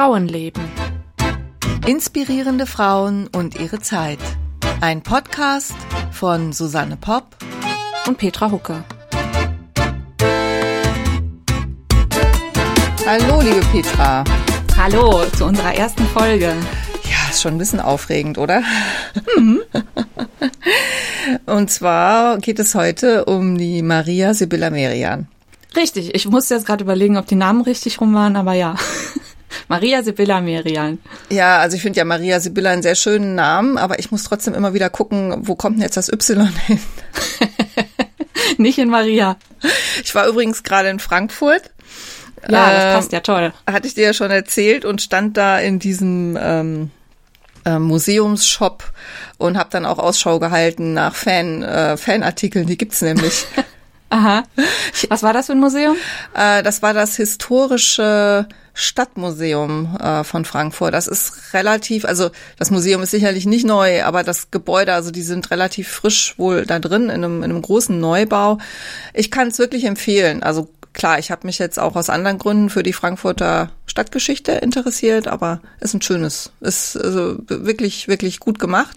Frauenleben. Inspirierende Frauen und ihre Zeit. Ein Podcast von Susanne Popp und Petra Hucke. Hallo, liebe Petra. Hallo zu unserer ersten Folge. Ja, ist schon ein bisschen aufregend, oder? Mhm. Und zwar geht es heute um die Maria Sibylla Merian. Richtig, ich musste jetzt gerade überlegen, ob die Namen richtig rum waren, aber ja. Maria Sibylla Merian. Ja, also ich finde ja Maria Sibylla einen sehr schönen Namen, aber ich muss trotzdem immer wieder gucken, wo kommt denn jetzt das Y hin? Nicht in Maria. Ich war übrigens gerade in Frankfurt. Ja, das passt ja toll. Hatte ich dir ja schon erzählt und stand da in diesem ähm, äh, Museumsshop und habe dann auch Ausschau gehalten nach Fan, äh, Fanartikeln. Die gibt's nämlich. Aha. Was war das für ein Museum? Äh, das war das historische Stadtmuseum äh, von Frankfurt. Das ist relativ, also das Museum ist sicherlich nicht neu, aber das Gebäude, also die sind relativ frisch wohl da drin in einem, in einem großen Neubau. Ich kann es wirklich empfehlen. Also klar, ich habe mich jetzt auch aus anderen Gründen für die Frankfurter Stadtgeschichte interessiert, aber ist ein schönes, ist also wirklich, wirklich gut gemacht.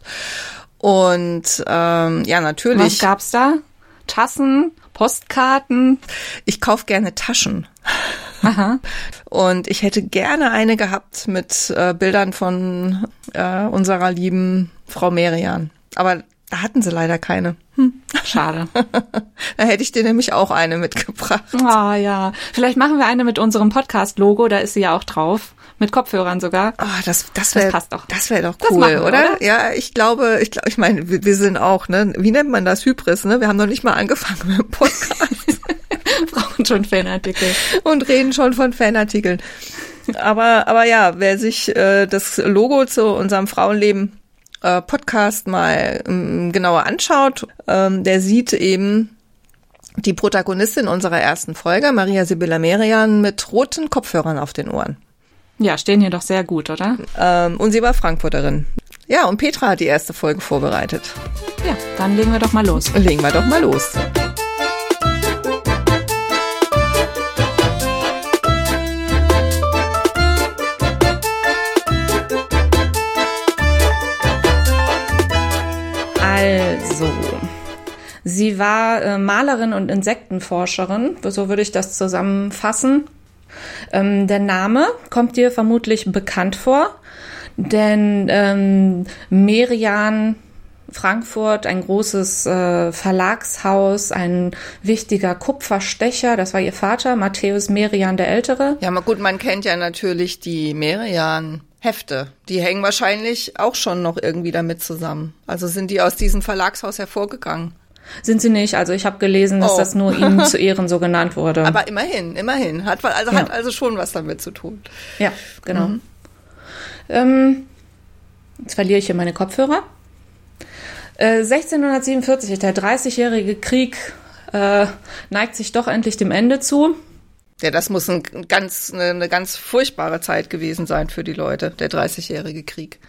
Und ähm, ja, natürlich. Was gab's da? Tassen, Postkarten. Ich kauf gerne Taschen. Aha. Und ich hätte gerne eine gehabt mit äh, Bildern von äh, unserer lieben Frau Merian. Aber da hatten sie leider keine. Hm. Schade. da hätte ich dir nämlich auch eine mitgebracht. Ah ja. Vielleicht machen wir eine mit unserem Podcast-Logo, da ist sie ja auch drauf. Mit Kopfhörern sogar. Oh, das, das, wär, das passt doch. Das wäre doch cool, wir, oder? oder? Ja, ich glaube, ich glaube, ich meine, wir, wir, sind auch, ne? Wie nennt man das? Hybris, ne? Wir haben noch nicht mal angefangen mit dem Podcast. Brauchen schon Fanartikel. Und reden schon von Fanartikeln. Aber, aber ja, wer sich äh, das Logo zu unserem Frauenleben äh, Podcast mal ähm, genauer anschaut, ähm, der sieht eben die Protagonistin unserer ersten Folge, Maria Sibylla Merian, mit roten Kopfhörern auf den Ohren. Ja, stehen hier doch sehr gut, oder? Ähm, und sie war Frankfurterin. Ja, und Petra hat die erste Folge vorbereitet. Ja, dann legen wir doch mal los. Legen wir doch mal los. Sie war äh, Malerin und Insektenforscherin, so würde ich das zusammenfassen. Ähm, der Name kommt dir vermutlich bekannt vor, denn ähm, Merian Frankfurt, ein großes äh, Verlagshaus, ein wichtiger Kupferstecher, das war ihr Vater, Matthäus Merian der Ältere. Ja, mal gut, man kennt ja natürlich die Merian. Hefte, die hängen wahrscheinlich auch schon noch irgendwie damit zusammen. Also sind die aus diesem Verlagshaus hervorgegangen. Sind sie nicht. Also ich habe gelesen, dass oh. das nur ihnen zu Ehren so genannt wurde. Aber immerhin, immerhin. Hat, also, ja. hat also schon was damit zu tun. Ja, genau. Mhm. Ähm, jetzt verliere ich hier meine Kopfhörer. Äh, 1647, der 30-jährige Krieg äh, neigt sich doch endlich dem Ende zu. Ja, das muss ein ganz, eine, eine ganz furchtbare Zeit gewesen sein für die Leute, der 30-jährige Krieg.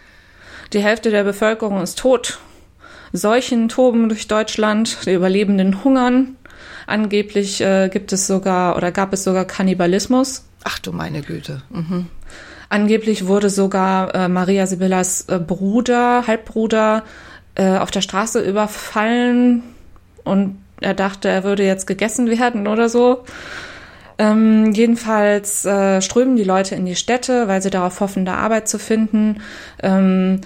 Die Hälfte der Bevölkerung ist tot. Seuchen toben durch Deutschland, die Überlebenden hungern. Angeblich äh, gibt es sogar oder gab es sogar Kannibalismus. Ach du meine Güte. Mhm. Angeblich wurde sogar äh, Maria Sibyllas äh, Bruder, Halbbruder, äh, auf der Straße überfallen und er dachte, er würde jetzt gegessen werden oder so. Ähm, jedenfalls äh, strömen die Leute in die Städte, weil sie darauf hoffen, da Arbeit zu finden. Ähm,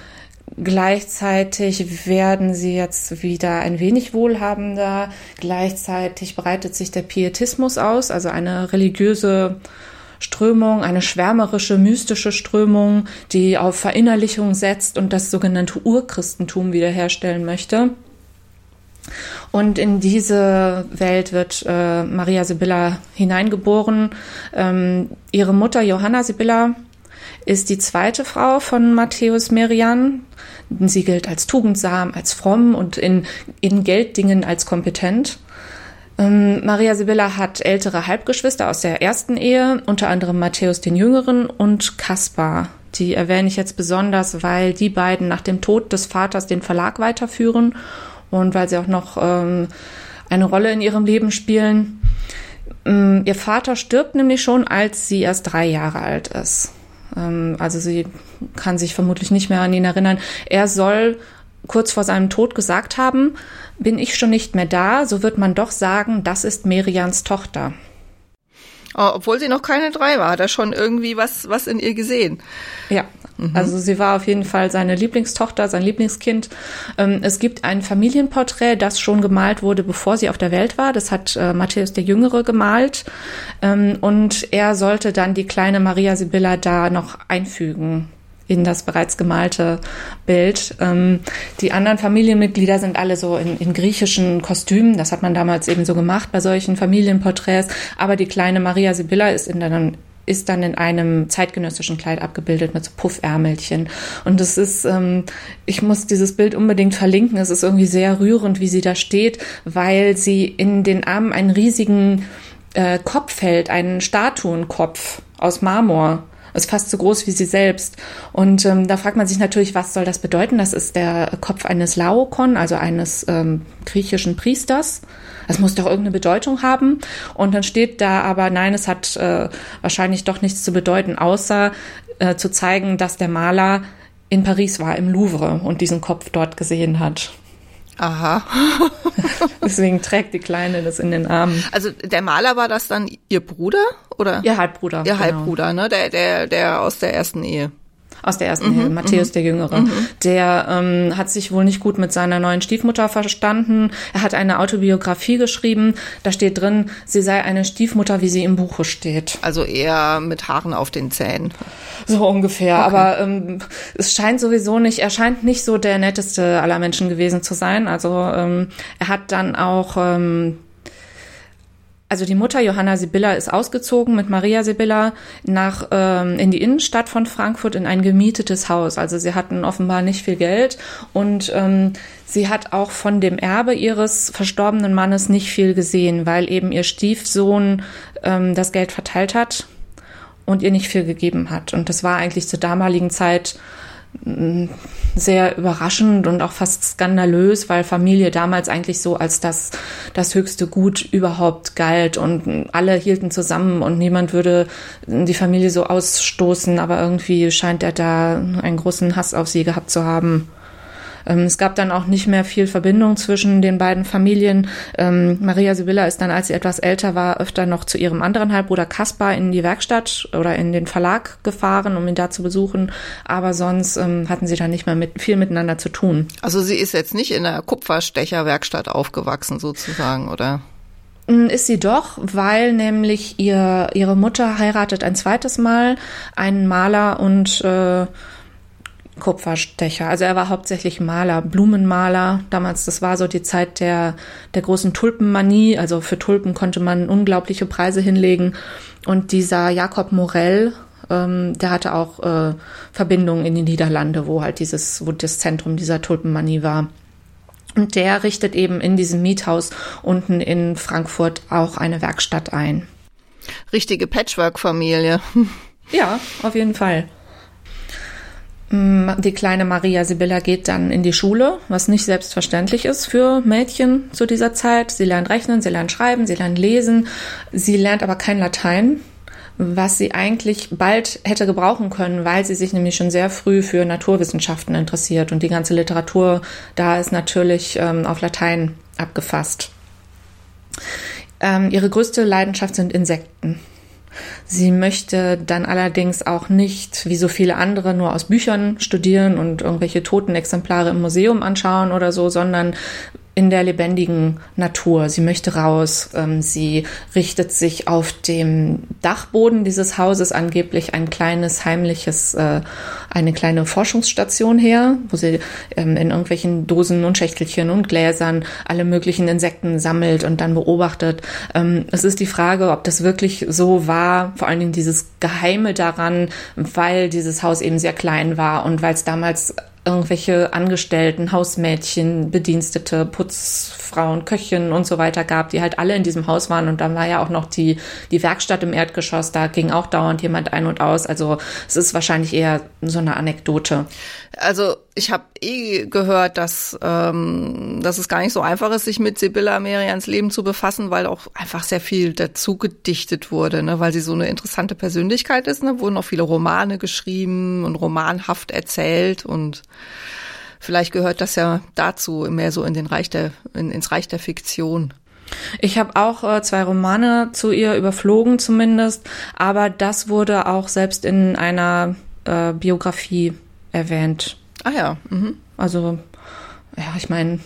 Gleichzeitig werden sie jetzt wieder ein wenig wohlhabender. Gleichzeitig breitet sich der Pietismus aus, also eine religiöse Strömung, eine schwärmerische, mystische Strömung, die auf Verinnerlichung setzt und das sogenannte Urchristentum wiederherstellen möchte. Und in diese Welt wird äh, Maria Sibylla hineingeboren. Ähm, ihre Mutter Johanna Sibylla ist die zweite Frau von Matthäus Merian. Sie gilt als tugendsam, als fromm und in, in Gelddingen als kompetent. Ähm, Maria Sibylla hat ältere Halbgeschwister aus der ersten Ehe, unter anderem Matthäus den Jüngeren und Kaspar. Die erwähne ich jetzt besonders, weil die beiden nach dem Tod des Vaters den Verlag weiterführen und weil sie auch noch ähm, eine Rolle in ihrem Leben spielen. Ähm, ihr Vater stirbt nämlich schon, als sie erst drei Jahre alt ist. Ähm, also sie kann sich vermutlich nicht mehr an ihn erinnern. Er soll kurz vor seinem Tod gesagt haben, bin ich schon nicht mehr da, so wird man doch sagen, das ist Merians Tochter. Oh, obwohl sie noch keine drei war, hat er schon irgendwie was, was in ihr gesehen. Ja, mhm. also sie war auf jeden Fall seine Lieblingstochter, sein Lieblingskind. Ähm, es gibt ein Familienporträt, das schon gemalt wurde, bevor sie auf der Welt war. Das hat äh, Matthäus der Jüngere gemalt. Ähm, und er sollte dann die kleine Maria Sibylla da noch einfügen in das bereits gemalte Bild. Ähm, die anderen Familienmitglieder sind alle so in, in, griechischen Kostümen. Das hat man damals eben so gemacht bei solchen Familienporträts. Aber die kleine Maria Sibylla ist in dann ist dann in einem zeitgenössischen Kleid abgebildet mit so Puffärmelchen. Und es ist, ähm, ich muss dieses Bild unbedingt verlinken. Es ist irgendwie sehr rührend, wie sie da steht, weil sie in den Armen einen riesigen äh, Kopf hält, einen Statuenkopf aus Marmor ist fast so groß wie sie selbst. Und ähm, da fragt man sich natürlich, was soll das bedeuten? Das ist der Kopf eines Laokon, also eines ähm, griechischen Priesters. Das muss doch irgendeine Bedeutung haben. Und dann steht da aber, nein, es hat äh, wahrscheinlich doch nichts zu bedeuten, außer äh, zu zeigen, dass der Maler in Paris war, im Louvre und diesen Kopf dort gesehen hat. Aha. Deswegen trägt die Kleine das in den Armen. Also der Maler war das dann ihr Bruder oder? Ihr Halbbruder. Ihr genau. Halbbruder, ne? Der, der, der aus der ersten Ehe aus der ersten mhm, Ehe, Matthäus mhm. der Jüngere. Mhm. Der ähm, hat sich wohl nicht gut mit seiner neuen Stiefmutter verstanden. Er hat eine Autobiografie geschrieben. Da steht drin, sie sei eine Stiefmutter, wie sie im Buche steht. Also eher mit Haaren auf den Zähnen. So ungefähr. Okay. Aber ähm, es scheint sowieso nicht, er scheint nicht so der netteste aller Menschen gewesen zu sein. Also ähm, er hat dann auch ähm, also die Mutter Johanna Sibylla ist ausgezogen mit Maria Sibylla nach ähm, in die Innenstadt von Frankfurt in ein gemietetes Haus. Also sie hatten offenbar nicht viel Geld und ähm, sie hat auch von dem Erbe ihres verstorbenen Mannes nicht viel gesehen, weil eben ihr Stiefsohn ähm, das Geld verteilt hat und ihr nicht viel gegeben hat. Und das war eigentlich zur damaligen Zeit sehr überraschend und auch fast skandalös, weil Familie damals eigentlich so als das, das höchste Gut überhaupt galt und alle hielten zusammen und niemand würde die Familie so ausstoßen, aber irgendwie scheint er da einen großen Hass auf sie gehabt zu haben. Ähm, es gab dann auch nicht mehr viel Verbindung zwischen den beiden Familien. Ähm, Maria Sibylla ist dann, als sie etwas älter war, öfter noch zu ihrem anderen Halbbruder Kaspar in die Werkstatt oder in den Verlag gefahren, um ihn da zu besuchen. Aber sonst ähm, hatten sie dann nicht mehr mit, viel miteinander zu tun. Also sie ist jetzt nicht in der Kupferstecherwerkstatt aufgewachsen sozusagen, oder? Mm, ist sie doch, weil nämlich ihr, ihre Mutter heiratet ein zweites Mal einen Maler und äh, Kupferstecher. Also er war hauptsächlich Maler, Blumenmaler. Damals, das war so die Zeit der, der großen Tulpenmanie. Also für Tulpen konnte man unglaubliche Preise hinlegen. Und dieser Jakob Morell, ähm, der hatte auch äh, Verbindungen in die Niederlande, wo halt dieses, wo das Zentrum dieser Tulpenmanie war. Und der richtet eben in diesem Miethaus unten in Frankfurt auch eine Werkstatt ein. Richtige Patchwork-Familie. Ja, auf jeden Fall. Mm, die kleine Maria Sibylla geht dann in die Schule, was nicht selbstverständlich ist für Mädchen zu dieser Zeit. Sie lernt rechnen, sie lernt schreiben, sie lernt lesen, sie lernt aber kein Latein, was sie eigentlich bald hätte gebrauchen können, weil sie sich nämlich schon sehr früh für Naturwissenschaften interessiert und die ganze Literatur da ist natürlich ähm, auf Latein abgefasst. Ähm, ihre größte Leidenschaft sind Insekten. Sie möchte dann allerdings auch nicht, wie so viele andere, nur aus Büchern studieren und irgendwelche toten Exemplare im Museum anschauen oder so, sondern in der lebendigen Natur. Sie möchte raus. Ähm, sie richtet sich auf dem Dachboden dieses Hauses angeblich ein kleines heimliches, äh, eine kleine Forschungsstation her, wo sie ähm, in irgendwelchen Dosen und Schächtelchen und Gläsern alle möglichen Insekten sammelt und dann beobachtet. Ähm, es ist die Frage, ob das wirklich so war, vor allen Dingen dieses Geheime daran, weil dieses Haus eben sehr klein war und weil es damals irgendwelche Angestellten, Hausmädchen, Bedienstete, Putzfrauen, Köchinnen und so weiter gab, die halt alle in diesem Haus waren. Und dann war ja auch noch die, die Werkstatt im Erdgeschoss, da ging auch dauernd jemand ein und aus. Also es ist wahrscheinlich eher so eine Anekdote. Also ich habe eh gehört, dass, ähm, dass es gar nicht so einfach ist, sich mit Sibylla Merians Leben zu befassen, weil auch einfach sehr viel dazu gedichtet wurde, ne? weil sie so eine interessante Persönlichkeit ist. Ne? Wurden auch viele Romane geschrieben und romanhaft erzählt und vielleicht gehört das ja dazu, mehr so in den Reich der, in, ins Reich der Fiktion. Ich habe auch äh, zwei Romane zu ihr überflogen zumindest, aber das wurde auch selbst in einer äh, Biografie erwähnt. Ah ja. Mhm. Also, ja, ich meine,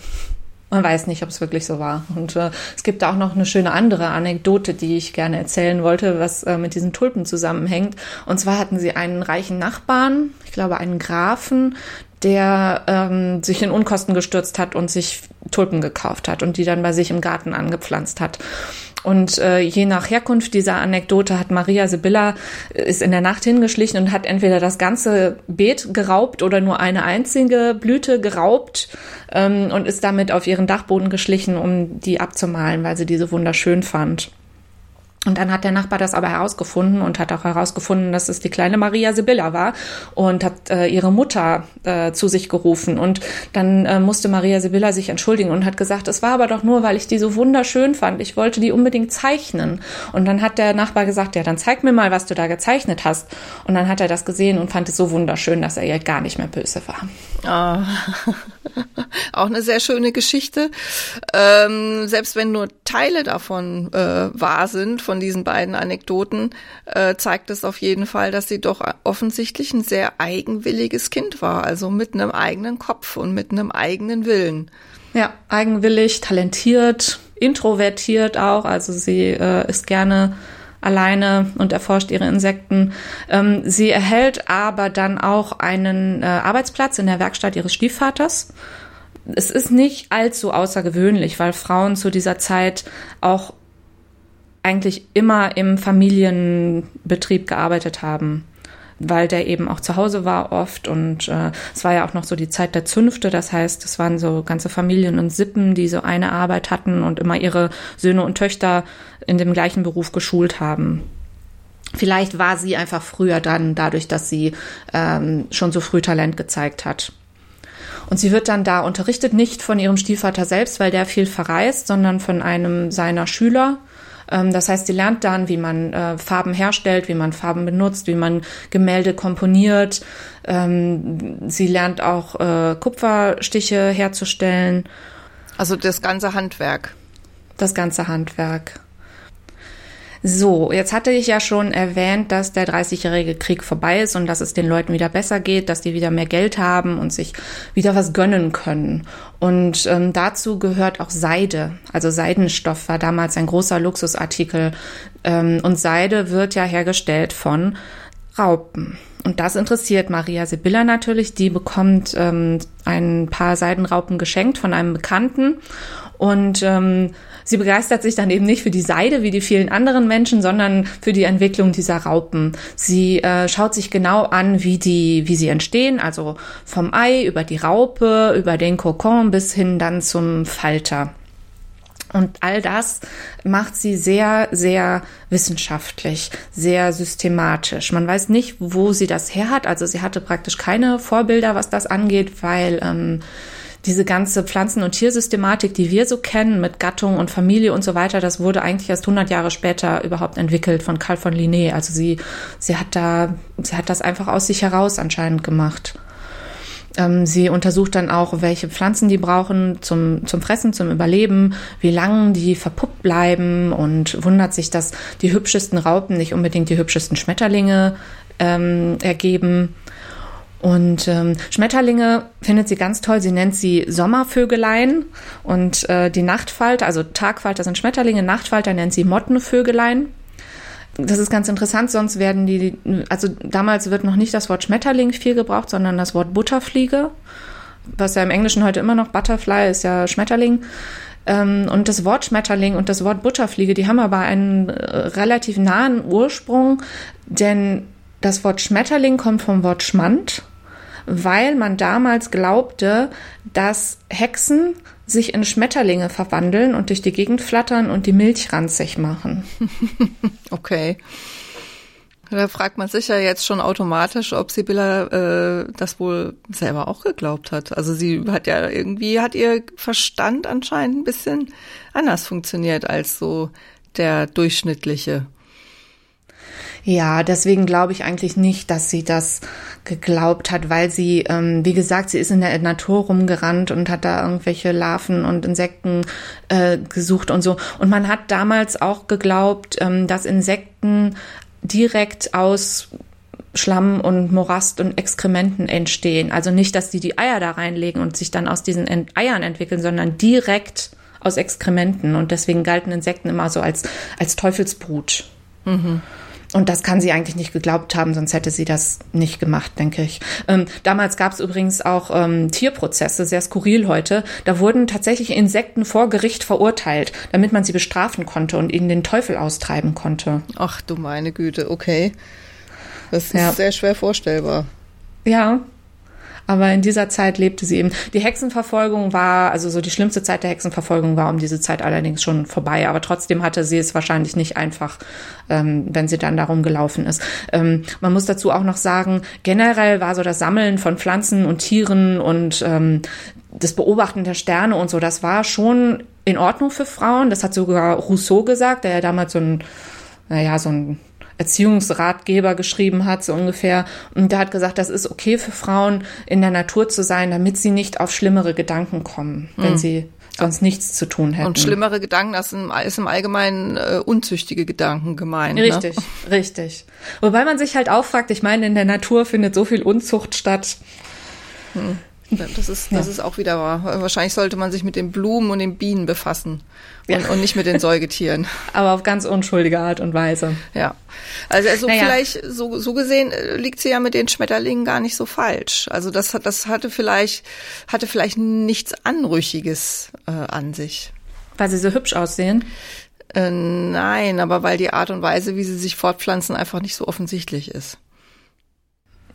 man weiß nicht, ob es wirklich so war. Und äh, es gibt auch noch eine schöne andere Anekdote, die ich gerne erzählen wollte, was äh, mit diesen Tulpen zusammenhängt. Und zwar hatten sie einen reichen Nachbarn, ich glaube einen Grafen, der ähm, sich in Unkosten gestürzt hat und sich Tulpen gekauft hat und die dann bei sich im Garten angepflanzt hat. Und äh, je nach Herkunft dieser Anekdote hat Maria Sibylla äh, ist in der Nacht hingeschlichen und hat entweder das ganze Beet geraubt oder nur eine einzige Blüte geraubt ähm, und ist damit auf ihren Dachboden geschlichen, um die abzumalen, weil sie diese wunderschön fand. Und dann hat der Nachbar das aber herausgefunden und hat auch herausgefunden, dass es die kleine Maria Sibylla war und hat äh, ihre Mutter äh, zu sich gerufen. Und dann äh, musste Maria Sibylla sich entschuldigen und hat gesagt, es war aber doch nur, weil ich die so wunderschön fand. Ich wollte die unbedingt zeichnen. Und dann hat der Nachbar gesagt, ja, dann zeig mir mal, was du da gezeichnet hast. Und dann hat er das gesehen und fand es so wunderschön, dass er ihr gar nicht mehr böse war. Ah. Auch eine sehr schöne Geschichte. Ähm, selbst wenn nur Teile davon äh, wahr sind, von diesen beiden Anekdoten, äh, zeigt es auf jeden Fall, dass sie doch offensichtlich ein sehr eigenwilliges Kind war, also mit einem eigenen Kopf und mit einem eigenen Willen. Ja, eigenwillig, talentiert, introvertiert auch. Also sie äh, ist gerne alleine und erforscht ihre Insekten. Ähm, sie erhält aber dann auch einen äh, Arbeitsplatz in der Werkstatt ihres Stiefvaters. Es ist nicht allzu außergewöhnlich, weil Frauen zu dieser Zeit auch eigentlich immer im Familienbetrieb gearbeitet haben weil der eben auch zu Hause war oft und äh, es war ja auch noch so die Zeit der Zünfte, das heißt, es waren so ganze Familien und Sippen, die so eine Arbeit hatten und immer ihre Söhne und Töchter in dem gleichen Beruf geschult haben. Vielleicht war sie einfach früher dran, dadurch, dass sie ähm, schon so früh Talent gezeigt hat. Und sie wird dann da unterrichtet, nicht von ihrem Stiefvater selbst, weil der viel verreist, sondern von einem seiner Schüler, das heißt, sie lernt dann, wie man äh, Farben herstellt, wie man Farben benutzt, wie man Gemälde komponiert. Ähm, sie lernt auch äh, Kupferstiche herzustellen. Also das ganze Handwerk. Das ganze Handwerk. So, jetzt hatte ich ja schon erwähnt, dass der 30-jährige Krieg vorbei ist und dass es den Leuten wieder besser geht, dass die wieder mehr Geld haben und sich wieder was gönnen können. Und ähm, dazu gehört auch Seide. Also Seidenstoff war damals ein großer Luxusartikel. Ähm, und Seide wird ja hergestellt von Raupen. Und das interessiert Maria Sibylla natürlich. Die bekommt ähm, ein paar Seidenraupen geschenkt von einem Bekannten. Und ähm, Sie begeistert sich dann eben nicht für die Seide wie die vielen anderen Menschen, sondern für die Entwicklung dieser Raupen. Sie äh, schaut sich genau an, wie die, wie sie entstehen, also vom Ei über die Raupe, über den Kokon bis hin dann zum Falter. Und all das macht sie sehr, sehr wissenschaftlich, sehr systematisch. Man weiß nicht, wo sie das her hat. Also sie hatte praktisch keine Vorbilder, was das angeht, weil ähm, diese ganze Pflanzen- und Tiersystematik, die wir so kennen mit Gattung und Familie und so weiter, das wurde eigentlich erst 100 Jahre später überhaupt entwickelt von Carl von Linné. Also sie, sie hat da, sie hat das einfach aus sich heraus anscheinend gemacht. Ähm, sie untersucht dann auch, welche Pflanzen die brauchen zum, zum Fressen, zum Überleben, wie lange die verpuppt bleiben und wundert sich, dass die hübschesten Raupen nicht unbedingt die hübschesten Schmetterlinge ähm, ergeben. Und ähm, Schmetterlinge findet sie ganz toll. Sie nennt sie Sommervögelein. Und äh, die Nachtfalter, also Tagfalter sind Schmetterlinge, Nachtfalter nennt sie Mottenvögelein. Das ist ganz interessant, sonst werden die, also damals wird noch nicht das Wort Schmetterling viel gebraucht, sondern das Wort Butterfliege, was ja im Englischen heute immer noch Butterfly ist ja Schmetterling. Ähm, und das Wort Schmetterling und das Wort Butterfliege, die haben aber einen äh, relativ nahen Ursprung, denn das Wort Schmetterling kommt vom Wort Schmand weil man damals glaubte, dass Hexen sich in Schmetterlinge verwandeln und durch die Gegend flattern und die Milch ranzig machen. Okay. da fragt man sich ja jetzt schon automatisch, ob Sibylla äh, das wohl selber auch geglaubt hat. Also sie hat ja irgendwie, hat ihr Verstand anscheinend ein bisschen anders funktioniert als so der durchschnittliche. Ja, deswegen glaube ich eigentlich nicht, dass sie das geglaubt hat, weil sie, ähm, wie gesagt, sie ist in der Natur rumgerannt und hat da irgendwelche Larven und Insekten äh, gesucht und so. Und man hat damals auch geglaubt, ähm, dass Insekten direkt aus Schlamm und Morast und Exkrementen entstehen. Also nicht, dass die die Eier da reinlegen und sich dann aus diesen Eiern entwickeln, sondern direkt aus Exkrementen. Und deswegen galten Insekten immer so als, als Teufelsbrut. Mhm. Und das kann sie eigentlich nicht geglaubt haben, sonst hätte sie das nicht gemacht, denke ich. Ähm, damals gab es übrigens auch ähm, Tierprozesse, sehr skurril heute. Da wurden tatsächlich Insekten vor Gericht verurteilt, damit man sie bestrafen konnte und ihnen den Teufel austreiben konnte. Ach du meine Güte, okay. Das ist ja. sehr schwer vorstellbar. Ja, aber in dieser Zeit lebte sie eben. Die Hexenverfolgung war, also so die schlimmste Zeit der Hexenverfolgung war um diese Zeit allerdings schon vorbei. Aber trotzdem hatte sie es wahrscheinlich nicht einfach, ähm, wenn sie dann darum gelaufen ist. Ähm, man muss dazu auch noch sagen, generell war so das Sammeln von Pflanzen und Tieren und ähm, das Beobachten der Sterne und so, das war schon in Ordnung für Frauen. Das hat sogar Rousseau gesagt, der ja damals so ein, naja, so ein Erziehungsratgeber geschrieben hat, so ungefähr. Und der hat gesagt, das ist okay für Frauen, in der Natur zu sein, damit sie nicht auf schlimmere Gedanken kommen, wenn mhm. sie sonst nichts zu tun hätten. Und schlimmere Gedanken, das ist im Allgemeinen äh, unzüchtige Gedanken gemeint. Ne? Richtig, ne? richtig. Wobei man sich halt auch fragt, ich meine, in der Natur findet so viel Unzucht statt. Hm. Das ist, das ja. ist auch wieder wahr. Wahrscheinlich sollte man sich mit den Blumen und den Bienen befassen und, ja. und nicht mit den Säugetieren. Aber auf ganz unschuldige Art und Weise. Ja. Also, also naja. vielleicht so, so gesehen äh, liegt sie ja mit den Schmetterlingen gar nicht so falsch. Also das hat, das hatte vielleicht, hatte vielleicht nichts Anrüchiges äh, an sich. Weil sie so hübsch aussehen? Äh, nein, aber weil die Art und Weise, wie sie sich fortpflanzen, einfach nicht so offensichtlich ist.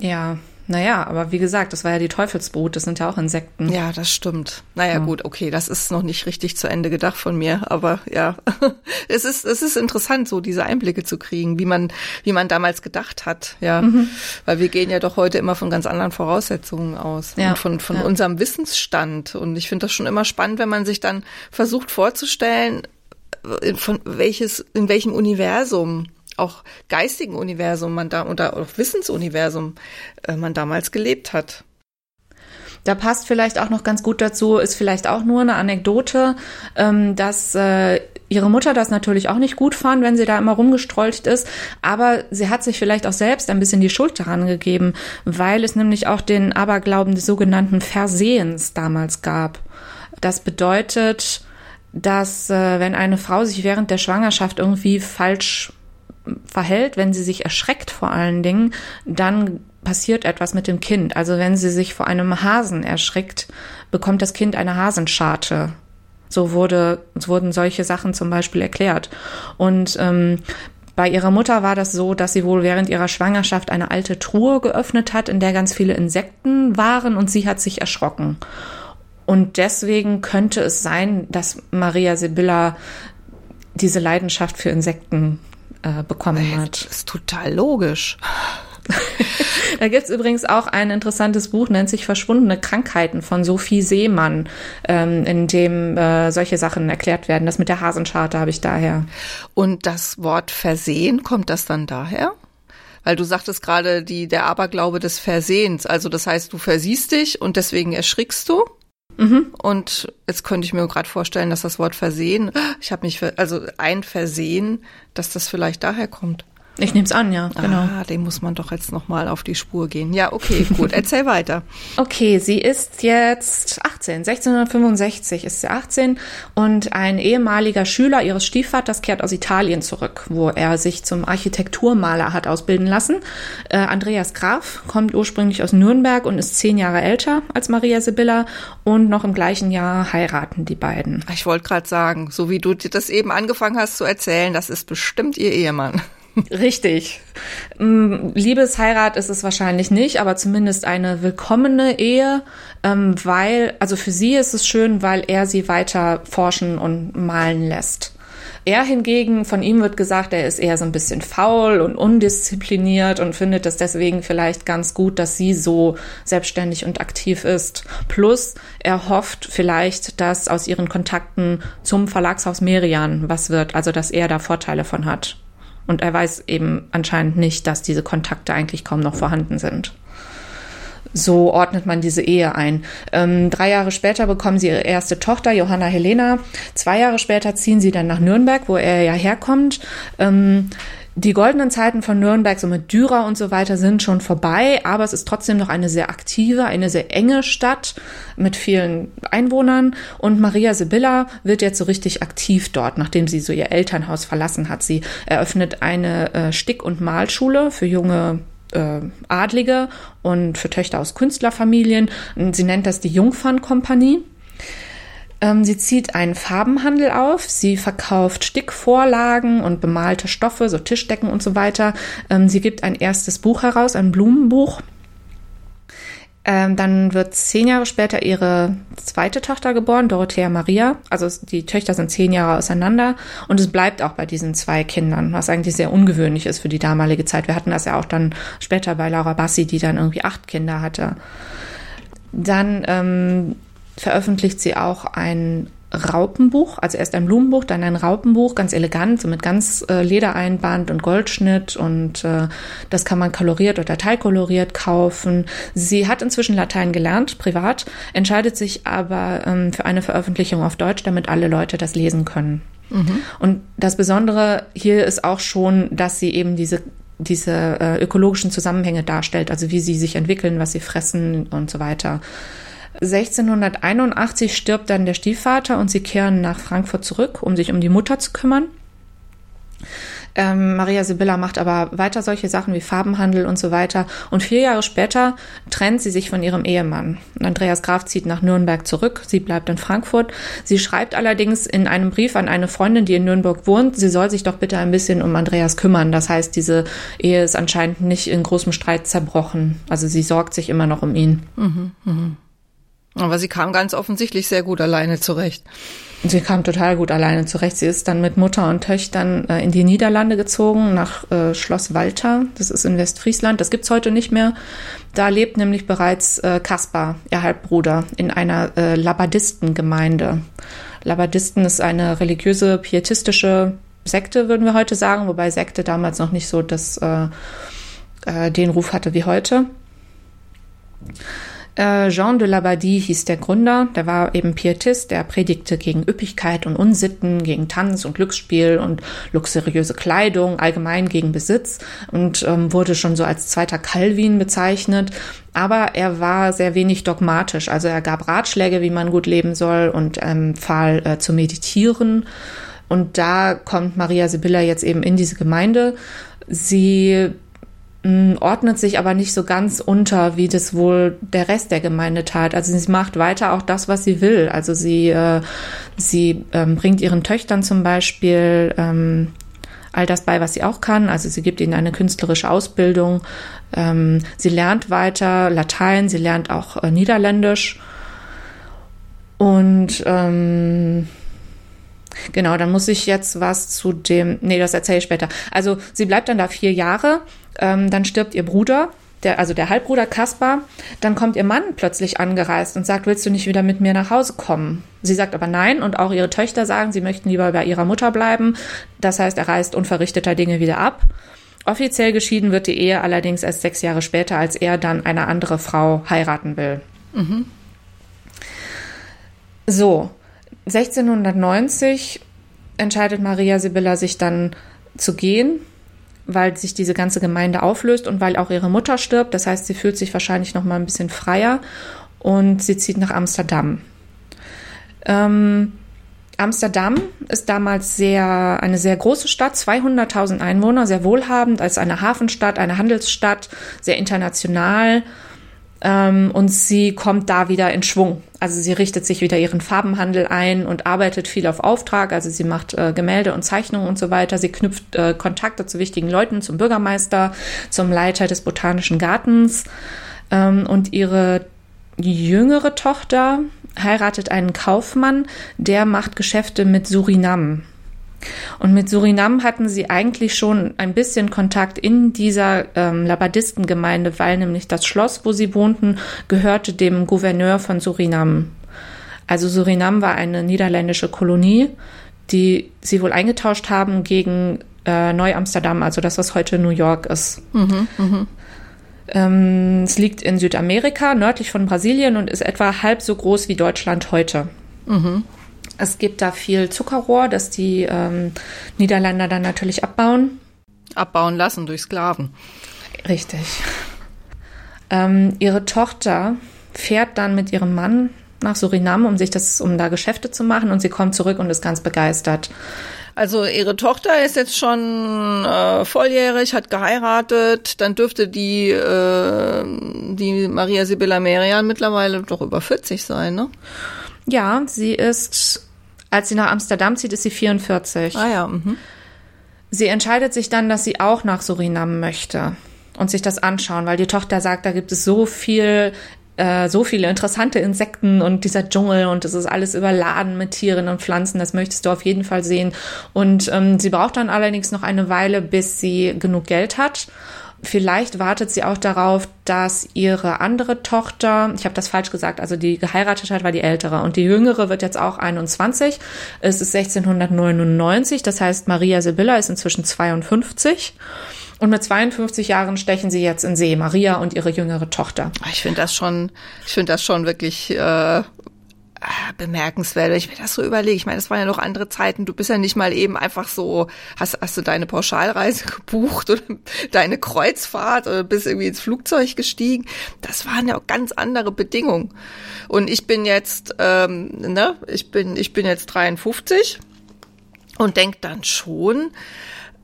Ja, naja, aber wie gesagt, das war ja die Teufelsbrut, das sind ja auch Insekten. Ja, das stimmt. Naja, ja. gut, okay, das ist noch nicht richtig zu Ende gedacht von mir, aber ja, es ist, es ist interessant, so diese Einblicke zu kriegen, wie man, wie man damals gedacht hat, ja. Mhm. Weil wir gehen ja doch heute immer von ganz anderen Voraussetzungen aus ja. und von, von ja. unserem Wissensstand. Und ich finde das schon immer spannend, wenn man sich dann versucht vorzustellen, von welches, in welchem Universum auch geistigen Universum man da oder auch Wissensuniversum äh, man damals gelebt hat. Da passt vielleicht auch noch ganz gut dazu, ist vielleicht auch nur eine Anekdote, ähm, dass äh, ihre Mutter das natürlich auch nicht gut fand, wenn sie da immer rumgestrolcht ist. Aber sie hat sich vielleicht auch selbst ein bisschen die Schuld daran gegeben, weil es nämlich auch den Aberglauben des sogenannten Versehens damals gab. Das bedeutet, dass äh, wenn eine Frau sich während der Schwangerschaft irgendwie falsch verhält, wenn sie sich erschreckt vor allen Dingen, dann passiert etwas mit dem Kind. Also wenn sie sich vor einem Hasen erschrickt, bekommt das Kind eine Hasenscharte. So wurde, wurden solche Sachen zum Beispiel erklärt. Und ähm, bei ihrer Mutter war das so, dass sie wohl während ihrer Schwangerschaft eine alte Truhe geöffnet hat, in der ganz viele Insekten waren und sie hat sich erschrocken. Und deswegen könnte es sein, dass Maria Sibylla diese Leidenschaft für Insekten äh, bekommen hat. Das ist total logisch. da gibt's übrigens auch ein interessantes Buch, nennt sich Verschwundene Krankheiten von Sophie Seemann, ähm, in dem äh, solche Sachen erklärt werden. Das mit der Hasenscharte habe ich daher. Und das Wort Versehen, kommt das dann daher? Weil du sagtest gerade die, der Aberglaube des Versehens. Also das heißt, du versiehst dich und deswegen erschrickst du? Mhm. Und jetzt könnte ich mir gerade vorstellen, dass das Wort Versehen, ich habe mich, also ein Versehen, dass das vielleicht daher kommt. Ich nehme es an, ja, genau. Ah, dem muss man doch jetzt nochmal auf die Spur gehen. Ja, okay, gut, erzähl weiter. Okay, sie ist jetzt 18, 1665 ist sie 18 und ein ehemaliger Schüler ihres Stiefvaters kehrt aus Italien zurück, wo er sich zum Architekturmaler hat ausbilden lassen. Äh, Andreas Graf kommt ursprünglich aus Nürnberg und ist zehn Jahre älter als Maria Sibylla und noch im gleichen Jahr heiraten die beiden. Ich wollte gerade sagen, so wie du das eben angefangen hast zu erzählen, das ist bestimmt ihr Ehemann. Richtig. Mm, Liebesheirat ist es wahrscheinlich nicht, aber zumindest eine willkommene Ehe, ähm, weil, also für sie ist es schön, weil er sie weiter forschen und malen lässt. Er hingegen, von ihm wird gesagt, er ist eher so ein bisschen faul und undiszipliniert und findet es deswegen vielleicht ganz gut, dass sie so selbstständig und aktiv ist. Plus, er hofft vielleicht, dass aus ihren Kontakten zum Verlagshaus Merian was wird, also dass er da Vorteile von hat. Und er weiß eben anscheinend nicht, dass diese Kontakte eigentlich kaum noch vorhanden sind. So ordnet man diese Ehe ein. Ähm, drei Jahre später bekommen sie ihre erste Tochter, Johanna Helena. Zwei Jahre später ziehen sie dann nach Nürnberg, wo er ja herkommt. Ähm, die goldenen Zeiten von Nürnberg, so mit Dürer und so weiter, sind schon vorbei, aber es ist trotzdem noch eine sehr aktive, eine sehr enge Stadt mit vielen Einwohnern. Und Maria Sibylla wird jetzt so richtig aktiv dort, nachdem sie so ihr Elternhaus verlassen hat. Sie eröffnet eine äh, Stick- und Malschule für junge äh, Adlige und für Töchter aus Künstlerfamilien. Sie nennt das die Jungfernkompanie. Ähm, sie zieht einen Farbenhandel auf. Sie verkauft Stickvorlagen und bemalte Stoffe, so Tischdecken und so weiter. Ähm, sie gibt ein erstes Buch heraus, ein Blumenbuch. Ähm, dann wird zehn Jahre später ihre zweite Tochter geboren, Dorothea Maria. Also die Töchter sind zehn Jahre auseinander und es bleibt auch bei diesen zwei Kindern, was eigentlich sehr ungewöhnlich ist für die damalige Zeit. Wir hatten das ja auch dann später bei Laura Bassi, die dann irgendwie acht Kinder hatte. Dann ähm, veröffentlicht sie auch ein Raupenbuch, also erst ein Blumenbuch, dann ein Raupenbuch, ganz elegant, so mit ganz äh, Ledereinband und Goldschnitt und äh, das kann man koloriert oder teilkoloriert kaufen. Sie hat inzwischen Latein gelernt, privat, entscheidet sich aber ähm, für eine Veröffentlichung auf Deutsch, damit alle Leute das lesen können. Mhm. Und das Besondere hier ist auch schon, dass sie eben diese diese äh, ökologischen Zusammenhänge darstellt, also wie sie sich entwickeln, was sie fressen und so weiter. 1681 stirbt dann der Stiefvater und sie kehren nach Frankfurt zurück, um sich um die Mutter zu kümmern. Ähm, Maria Sibylla macht aber weiter solche Sachen wie Farbenhandel und so weiter. Und vier Jahre später trennt sie sich von ihrem Ehemann. Andreas Graf zieht nach Nürnberg zurück. Sie bleibt in Frankfurt. Sie schreibt allerdings in einem Brief an eine Freundin, die in Nürnberg wohnt, sie soll sich doch bitte ein bisschen um Andreas kümmern. Das heißt, diese Ehe ist anscheinend nicht in großem Streit zerbrochen. Also sie sorgt sich immer noch um ihn. Mhm, mh. Aber sie kam ganz offensichtlich sehr gut alleine zurecht. Sie kam total gut alleine zurecht. Sie ist dann mit Mutter und Töchtern äh, in die Niederlande gezogen, nach äh, Schloss Walter. Das ist in Westfriesland. Das gibt's heute nicht mehr. Da lebt nämlich bereits äh, Kaspar, ihr Halbbruder, in einer äh, Labadistengemeinde. Labadisten ist eine religiöse, pietistische Sekte, würden wir heute sagen, wobei Sekte damals noch nicht so das, äh, äh, den Ruf hatte wie heute. Äh, Jean de Labadie hieß der Gründer, der war eben Pietist, der predigte gegen Üppigkeit und Unsitten, gegen Tanz und Glücksspiel und luxuriöse Kleidung, allgemein gegen Besitz und ähm, wurde schon so als zweiter Calvin bezeichnet. Aber er war sehr wenig dogmatisch, also er gab Ratschläge, wie man gut leben soll und empfahl äh, zu meditieren. Und da kommt Maria Sibylla jetzt eben in diese Gemeinde. Sie ordnet sich aber nicht so ganz unter, wie das wohl der Rest der Gemeinde tat. Also sie macht weiter auch das, was sie will. Also sie, äh, sie ähm, bringt ihren Töchtern zum Beispiel ähm, all das bei, was sie auch kann. Also sie gibt ihnen eine künstlerische Ausbildung. Ähm, sie lernt weiter Latein, sie lernt auch äh, Niederländisch. Und ähm, Genau, dann muss ich jetzt was zu dem, nee, das erzähle ich später. Also sie bleibt dann da vier Jahre, ähm, dann stirbt ihr Bruder, der, also der Halbbruder Kaspar, dann kommt ihr Mann plötzlich angereist und sagt, willst du nicht wieder mit mir nach Hause kommen? Sie sagt aber nein und auch ihre Töchter sagen, sie möchten lieber bei ihrer Mutter bleiben. Das heißt, er reist unverrichteter Dinge wieder ab. Offiziell geschieden wird die Ehe allerdings erst sechs Jahre später, als er dann eine andere Frau heiraten will. Mhm. So, 1690 entscheidet Maria Sibylla sich dann zu gehen, weil sich diese ganze Gemeinde auflöst und weil auch ihre Mutter stirbt. Das heißt, sie fühlt sich wahrscheinlich noch mal ein bisschen freier und sie zieht nach Amsterdam. Ähm, Amsterdam ist damals sehr, eine sehr große Stadt, 200.000 Einwohner, sehr wohlhabend, als eine Hafenstadt, eine Handelsstadt, sehr international. Ähm, und sie kommt da wieder in Schwung. Also sie richtet sich wieder ihren Farbenhandel ein und arbeitet viel auf Auftrag. Also sie macht äh, Gemälde und Zeichnungen und so weiter. Sie knüpft äh, Kontakte zu wichtigen Leuten, zum Bürgermeister, zum Leiter des Botanischen Gartens. Ähm, und ihre jüngere Tochter heiratet einen Kaufmann, der macht Geschäfte mit Surinam. Und mit Surinam hatten sie eigentlich schon ein bisschen Kontakt in dieser ähm, Labadistengemeinde, weil nämlich das Schloss, wo sie wohnten, gehörte dem Gouverneur von Surinam. Also Surinam war eine niederländische Kolonie, die sie wohl eingetauscht haben gegen äh, Neu-Amsterdam, also das, was heute New York ist. Mhm, mh. ähm, es liegt in Südamerika, nördlich von Brasilien und ist etwa halb so groß wie Deutschland heute. Mhm. Es gibt da viel Zuckerrohr, das die ähm, Niederländer dann natürlich abbauen. Abbauen lassen durch Sklaven. Richtig. Ähm, ihre Tochter fährt dann mit ihrem Mann nach Suriname, um sich das, um da Geschäfte zu machen und sie kommt zurück und ist ganz begeistert. Also ihre Tochter ist jetzt schon äh, volljährig, hat geheiratet, dann dürfte die äh, die Maria Sibylla Merian mittlerweile doch über 40 sein, ne? Ja, sie ist als sie nach Amsterdam zieht, ist sie 44. Ah ja. Mhm. Sie entscheidet sich dann, dass sie auch nach Suriname möchte und sich das anschauen, weil die Tochter sagt, da gibt es so viel äh, so viele interessante Insekten und dieser Dschungel und es ist alles überladen mit Tieren und Pflanzen. Das möchtest du auf jeden Fall sehen. Und ähm, sie braucht dann allerdings noch eine Weile, bis sie genug Geld hat. Vielleicht wartet sie auch darauf, dass ihre andere Tochter, ich habe das falsch gesagt, also die geheiratet hat, war die ältere und die jüngere wird jetzt auch 21. Es ist 1699, das heißt Maria Sibylla ist inzwischen 52. Und mit 52 Jahren stechen sie jetzt in See, Maria und ihre jüngere Tochter. Ich finde das schon, ich finde das schon wirklich äh, bemerkenswert, wenn ich mir das so überlege. Ich meine, das waren ja noch andere Zeiten. Du bist ja nicht mal eben einfach so, hast, hast du deine Pauschalreise gebucht oder deine Kreuzfahrt oder bist irgendwie ins Flugzeug gestiegen. Das waren ja auch ganz andere Bedingungen. Und ich bin jetzt, ähm, ne, ich bin, ich bin jetzt 53 und denk dann schon,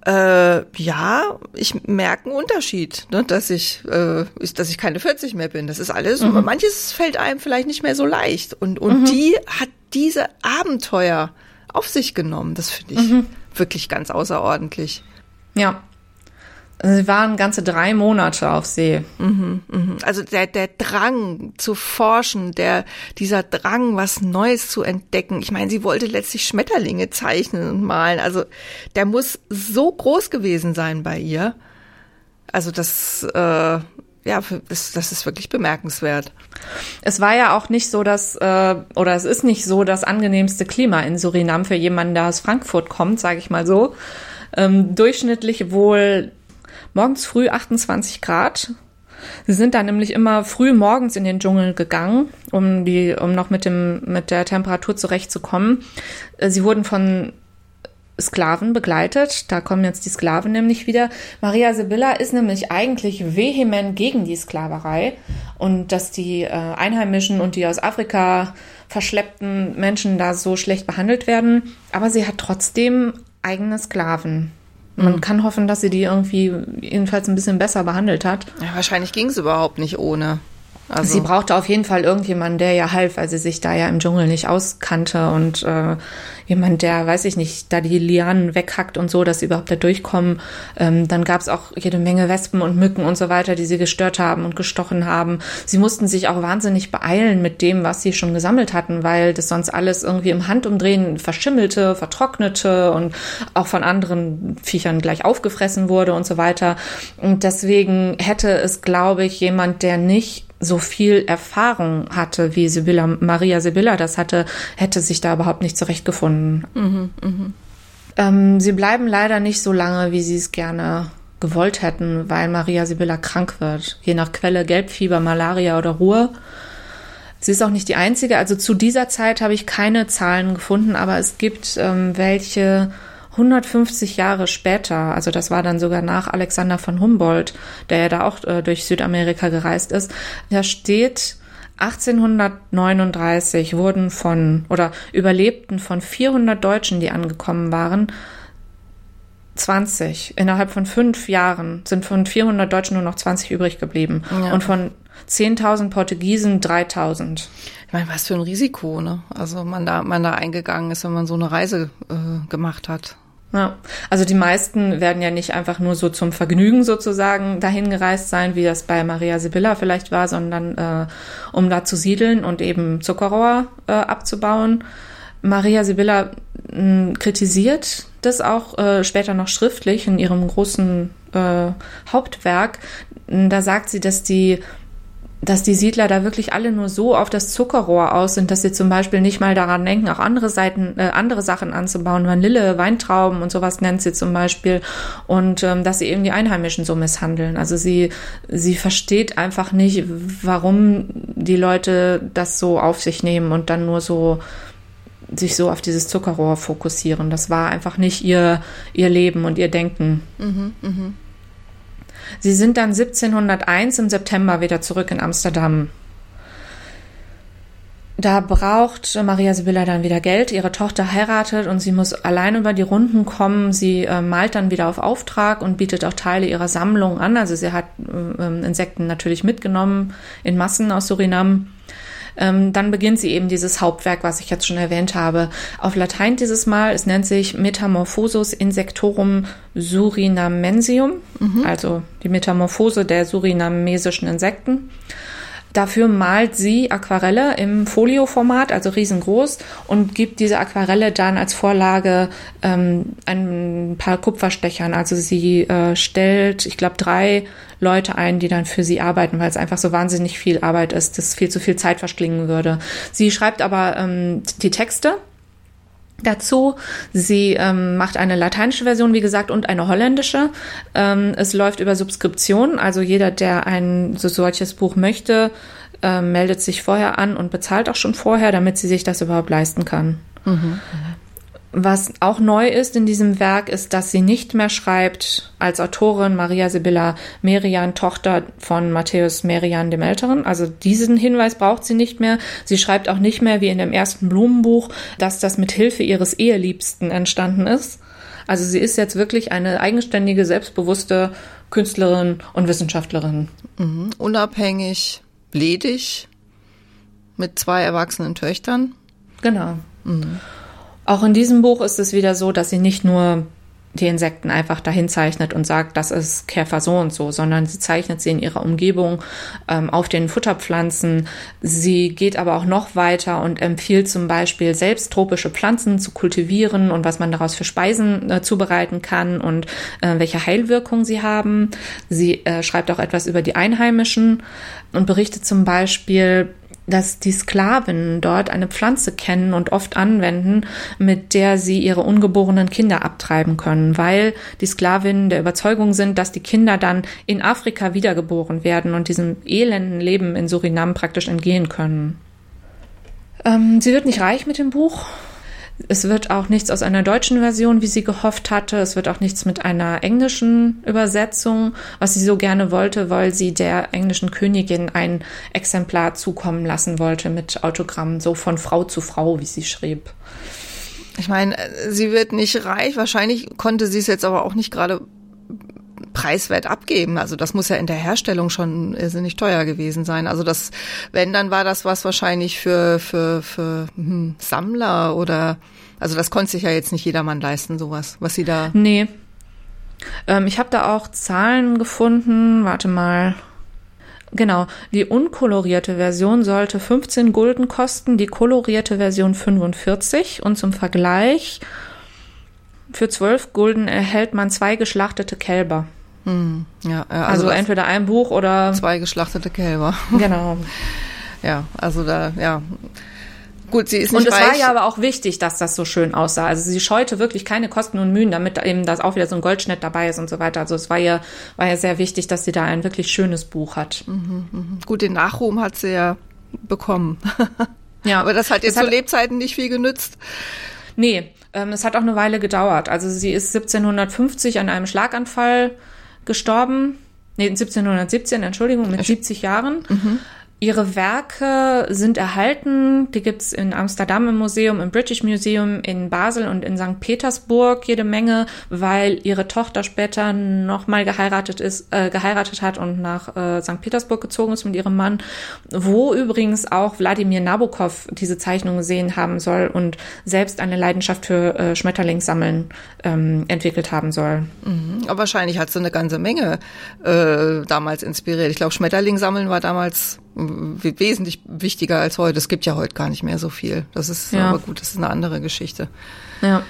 äh, ja, ich merke einen Unterschied, ne, dass ich, äh, ist, dass ich keine 40 mehr bin. Das ist alles. Mhm. Manches fällt einem vielleicht nicht mehr so leicht. Und und mhm. die hat diese Abenteuer auf sich genommen. Das finde ich mhm. wirklich ganz außerordentlich. Ja, Sie waren ganze drei Monate auf See. Mhm, mhm. Also der, der Drang zu forschen, der, dieser Drang, was Neues zu entdecken. Ich meine, sie wollte letztlich Schmetterlinge zeichnen und malen. Also der muss so groß gewesen sein bei ihr. Also das, äh, ja, das, das ist wirklich bemerkenswert. Es war ja auch nicht so, dass, äh, oder es ist nicht so das angenehmste Klima in Surinam für jemanden, der aus Frankfurt kommt, sage ich mal so. Ähm, durchschnittlich wohl morgens früh 28 Grad. Sie sind dann nämlich immer früh morgens in den Dschungel gegangen, um die, um noch mit dem, mit der Temperatur zurechtzukommen. Äh, sie wurden von Sklaven begleitet. Da kommen jetzt die Sklaven nämlich wieder. Maria Sibylla ist nämlich eigentlich vehement gegen die Sklaverei und dass die äh, Einheimischen und die aus Afrika verschleppten Menschen da so schlecht behandelt werden. Aber sie hat trotzdem eigene Sklaven. Man mhm. kann hoffen, dass sie die irgendwie jedenfalls ein bisschen besser behandelt hat. Ja, wahrscheinlich ging es überhaupt nicht ohne. Also. Sie brauchte auf jeden Fall irgendjemanden, der ihr half, weil sie sich da ja im Dschungel nicht auskannte und äh, jemand, der, weiß ich nicht, da die Lianen weghackt und so, dass sie überhaupt da durchkommen. Ähm, dann gab es auch jede Menge Wespen und Mücken und so weiter, die sie gestört haben und gestochen haben. Sie mussten sich auch wahnsinnig beeilen mit dem, was sie schon gesammelt hatten, weil das sonst alles irgendwie im Handumdrehen verschimmelte, vertrocknete und auch von anderen Viechern gleich aufgefressen wurde und so weiter. Und deswegen hätte es, glaube ich, jemand, der nicht so viel Erfahrung hatte, wie Sibylla, Maria Sibylla das hatte, hätte sich da überhaupt nicht zurechtgefunden. Mhm, mh. ähm, sie bleiben leider nicht so lange, wie sie es gerne gewollt hätten, weil Maria Sibylla krank wird. Je nach Quelle Gelbfieber, Malaria oder Ruhe. Sie ist auch nicht die einzige. Also zu dieser Zeit habe ich keine Zahlen gefunden, aber es gibt ähm, welche 150 Jahre später, also das war dann sogar nach Alexander von Humboldt, der ja da auch äh, durch Südamerika gereist ist, da steht 1839 wurden von oder überlebten von 400 Deutschen, die angekommen waren, 20. Innerhalb von fünf Jahren sind von 400 Deutschen nur noch 20 übrig geblieben. Ja. Und von 10.000 Portugiesen 3.000. Ich meine, was für ein Risiko, ne? Also man da, man da eingegangen ist, wenn man so eine Reise äh, gemacht hat. Ja, also die meisten werden ja nicht einfach nur so zum Vergnügen sozusagen dahin gereist sein, wie das bei Maria Sibylla vielleicht war, sondern äh, um da zu siedeln und eben Zuckerrohr äh, abzubauen. Maria Sibylla mh, kritisiert das auch äh, später noch schriftlich in ihrem großen äh, Hauptwerk. Da sagt sie, dass die dass die Siedler da wirklich alle nur so auf das Zuckerrohr aus sind, dass sie zum Beispiel nicht mal daran denken, auch andere Seiten, äh, andere Sachen anzubauen, Vanille, Weintrauben und sowas nennt sie zum Beispiel, und ähm, dass sie eben die Einheimischen so misshandeln. Also sie sie versteht einfach nicht, warum die Leute das so auf sich nehmen und dann nur so sich so auf dieses Zuckerrohr fokussieren. Das war einfach nicht ihr ihr Leben und ihr Denken. Mhm, mh. Sie sind dann 1701 im September wieder zurück in Amsterdam. Da braucht Maria Sibylla dann wieder Geld. Ihre Tochter heiratet und sie muss allein über die Runden kommen. Sie äh, malt dann wieder auf Auftrag und bietet auch Teile ihrer Sammlung an. Also sie hat äh, Insekten natürlich mitgenommen in Massen aus Surinam ähm, dann beginnt sie eben dieses Hauptwerk, was ich jetzt schon erwähnt habe. Auf Latein dieses Mal, es nennt sich Metamorphosus Insectorum Surinamensium, mhm. also die Metamorphose der surinamesischen Insekten. Dafür malt sie Aquarelle im Folioformat, also riesengroß, und gibt diese Aquarelle dann als Vorlage ähm, ein paar Kupferstechern. Also sie äh, stellt, ich glaube, drei Leute ein, die dann für sie arbeiten, weil es einfach so wahnsinnig viel Arbeit ist, das viel zu viel Zeit verschlingen würde. Sie schreibt aber ähm, die Texte dazu. Sie ähm, macht eine lateinische Version, wie gesagt, und eine holländische. Ähm, es läuft über Subskription, also jeder, der ein so solches Buch möchte, äh, meldet sich vorher an und bezahlt auch schon vorher, damit sie sich das überhaupt leisten kann. Mhm. Was auch neu ist in diesem Werk, ist, dass sie nicht mehr schreibt als Autorin Maria Sibylla Merian, Tochter von Matthäus Merian dem Älteren. Also diesen Hinweis braucht sie nicht mehr. Sie schreibt auch nicht mehr wie in dem ersten Blumenbuch, dass das mit Hilfe ihres Eheliebsten entstanden ist. Also sie ist jetzt wirklich eine eigenständige, selbstbewusste Künstlerin und Wissenschaftlerin. Mhm. Unabhängig, ledig, mit zwei erwachsenen Töchtern. Genau. Mhm. Auch in diesem Buch ist es wieder so, dass sie nicht nur die Insekten einfach dahin zeichnet und sagt, das ist Käfer so und so, sondern sie zeichnet sie in ihrer Umgebung ähm, auf den Futterpflanzen. Sie geht aber auch noch weiter und empfiehlt zum Beispiel selbst tropische Pflanzen zu kultivieren und was man daraus für Speisen äh, zubereiten kann und äh, welche Heilwirkung sie haben. Sie äh, schreibt auch etwas über die Einheimischen und berichtet zum Beispiel, dass die Sklaven dort eine Pflanze kennen und oft anwenden, mit der sie ihre ungeborenen Kinder abtreiben können, weil die Sklavinnen der Überzeugung sind, dass die Kinder dann in Afrika wiedergeboren werden und diesem elenden Leben in Surinam praktisch entgehen können. Ähm, sie wird nicht reich mit dem Buch, es wird auch nichts aus einer deutschen Version, wie sie gehofft hatte. Es wird auch nichts mit einer englischen Übersetzung, was sie so gerne wollte, weil sie der englischen Königin ein Exemplar zukommen lassen wollte mit Autogramm, so von Frau zu Frau, wie sie schrieb. Ich meine, sie wird nicht reich. Wahrscheinlich konnte sie es jetzt aber auch nicht gerade preiswert abgeben. Also das muss ja in der Herstellung schon irrsinnig teuer gewesen sein. Also das, wenn, dann war das was wahrscheinlich für, für, für hm, Sammler oder, also das konnte sich ja jetzt nicht jedermann leisten, sowas, was sie da. Nee. Ähm, ich habe da auch Zahlen gefunden. Warte mal. Genau, die unkolorierte Version sollte 15 Gulden kosten, die kolorierte Version 45 und zum Vergleich für 12 Gulden erhält man zwei geschlachtete Kälber. Hm, ja, also, also entweder ein Buch oder zwei geschlachtete Kälber. Genau. ja, also da, ja. Gut, sie ist nicht Und es war ja aber auch wichtig, dass das so schön aussah. Also sie scheute wirklich keine Kosten und Mühen, damit eben das auch wieder so ein Goldschnitt dabei ist und so weiter. Also es war ja, war ja sehr wichtig, dass sie da ein wirklich schönes Buch hat. Mhm, mh. Gut, den Nachruhm hat sie ja bekommen. ja. Aber das hat jetzt zu Lebzeiten nicht viel genützt. Nee, ähm, es hat auch eine Weile gedauert. Also sie ist 1750 an einem Schlaganfall gestorben. Nee, 1717, Entschuldigung, mit 70 Jahren. Mhm. Ihre Werke sind erhalten. Die gibt's in Amsterdam im Museum, im British Museum, in Basel und in St. Petersburg jede Menge, weil ihre Tochter später nochmal geheiratet ist, äh, geheiratet hat und nach äh, St. Petersburg gezogen ist mit ihrem Mann, wo übrigens auch Wladimir Nabokov diese Zeichnung gesehen haben soll und selbst eine Leidenschaft für äh, Schmetterlingssammeln ähm, entwickelt haben soll. Mhm. Aber wahrscheinlich hat sie eine ganze Menge äh, damals inspiriert. Ich glaube, Schmetterlingssammeln war damals wesentlich wichtiger als heute. Es gibt ja heute gar nicht mehr so viel. Das ist ja. aber gut, das ist eine andere Geschichte. Ja.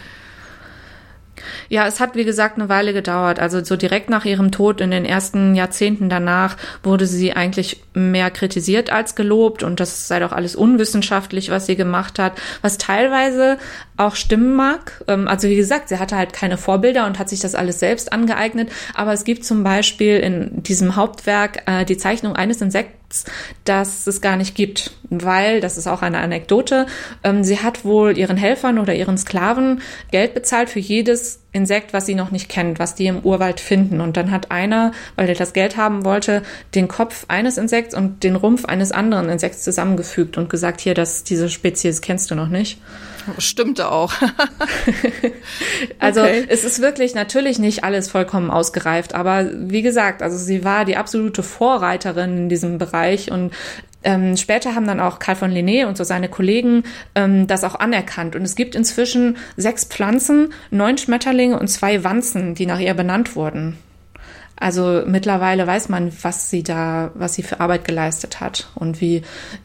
Ja, es hat, wie gesagt, eine Weile gedauert. Also so direkt nach ihrem Tod in den ersten Jahrzehnten danach wurde sie eigentlich mehr kritisiert als gelobt und das sei doch alles unwissenschaftlich, was sie gemacht hat, was teilweise auch stimmen mag. Ähm, also wie gesagt, sie hatte halt keine Vorbilder und hat sich das alles selbst angeeignet. Aber es gibt zum Beispiel in diesem Hauptwerk äh, die Zeichnung eines Insekts, das es gar nicht gibt, weil, das ist auch eine Anekdote, ähm, sie hat wohl ihren Helfern oder ihren Sklaven Geld bezahlt für jedes Insekt, was sie noch nicht kennt, was die im Urwald finden. Und dann hat einer, weil er das Geld haben wollte, den Kopf eines Insekts und den Rumpf eines anderen Insekts zusammengefügt und gesagt, hier, das, diese Spezies kennst du noch nicht. Stimmte auch. also okay. es ist wirklich natürlich nicht alles vollkommen ausgereift, aber wie gesagt, also sie war die absolute Vorreiterin in diesem Bereich und ähm, später haben dann auch Karl von Linné und so seine Kollegen ähm, das auch anerkannt. Und es gibt inzwischen sechs Pflanzen, neun Schmetterlinge und zwei Wanzen, die nach ihr benannt wurden. Also mittlerweile weiß man, was sie da, was sie für Arbeit geleistet hat und wie,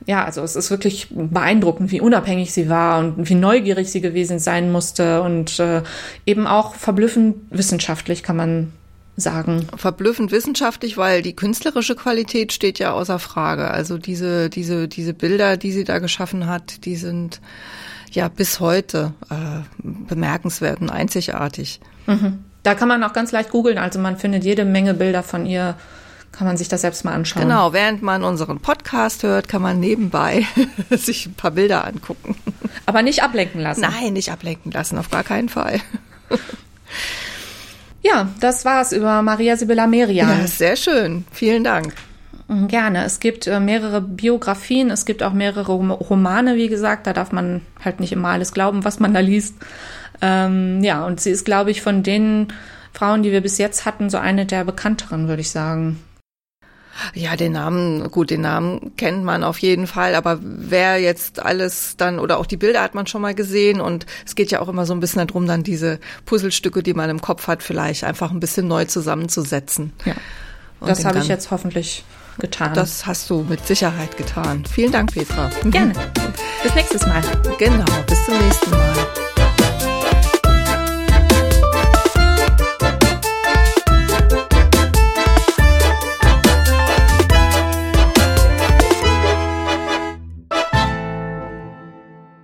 ja, also es ist wirklich beeindruckend, wie unabhängig sie war und wie neugierig sie gewesen sein musste und äh, eben auch verblüffend wissenschaftlich kann man sagen. Verblüffend wissenschaftlich, weil die künstlerische Qualität steht ja außer Frage. Also diese, diese, diese Bilder, die sie da geschaffen hat, die sind ja bis heute äh, bemerkenswert und einzigartig. Mhm. Da kann man auch ganz leicht googeln, also man findet jede Menge Bilder von ihr, kann man sich das selbst mal anschauen. Genau, während man unseren Podcast hört, kann man nebenbei sich ein paar Bilder angucken. Aber nicht ablenken lassen. Nein, nicht ablenken lassen, auf gar keinen Fall. Ja, das war's über Maria Sibylla Merian. Ja, sehr schön. Vielen Dank. Mhm, gerne. Es gibt äh, mehrere Biografien, es gibt auch mehrere Romane, wie gesagt. Da darf man halt nicht immer alles glauben, was man da liest. Ähm, ja, und sie ist, glaube ich, von den Frauen, die wir bis jetzt hatten, so eine der bekannteren, würde ich sagen. Ja, den Namen, gut, den Namen kennt man auf jeden Fall, aber wer jetzt alles dann, oder auch die Bilder hat man schon mal gesehen und es geht ja auch immer so ein bisschen darum, dann diese Puzzlestücke, die man im Kopf hat, vielleicht einfach ein bisschen neu zusammenzusetzen. Ja. Und das habe ich jetzt hoffentlich getan. Das hast du mit Sicherheit getan. Vielen Dank, Petra. Gerne. Bis nächstes Mal. Genau, bis zum nächsten Mal.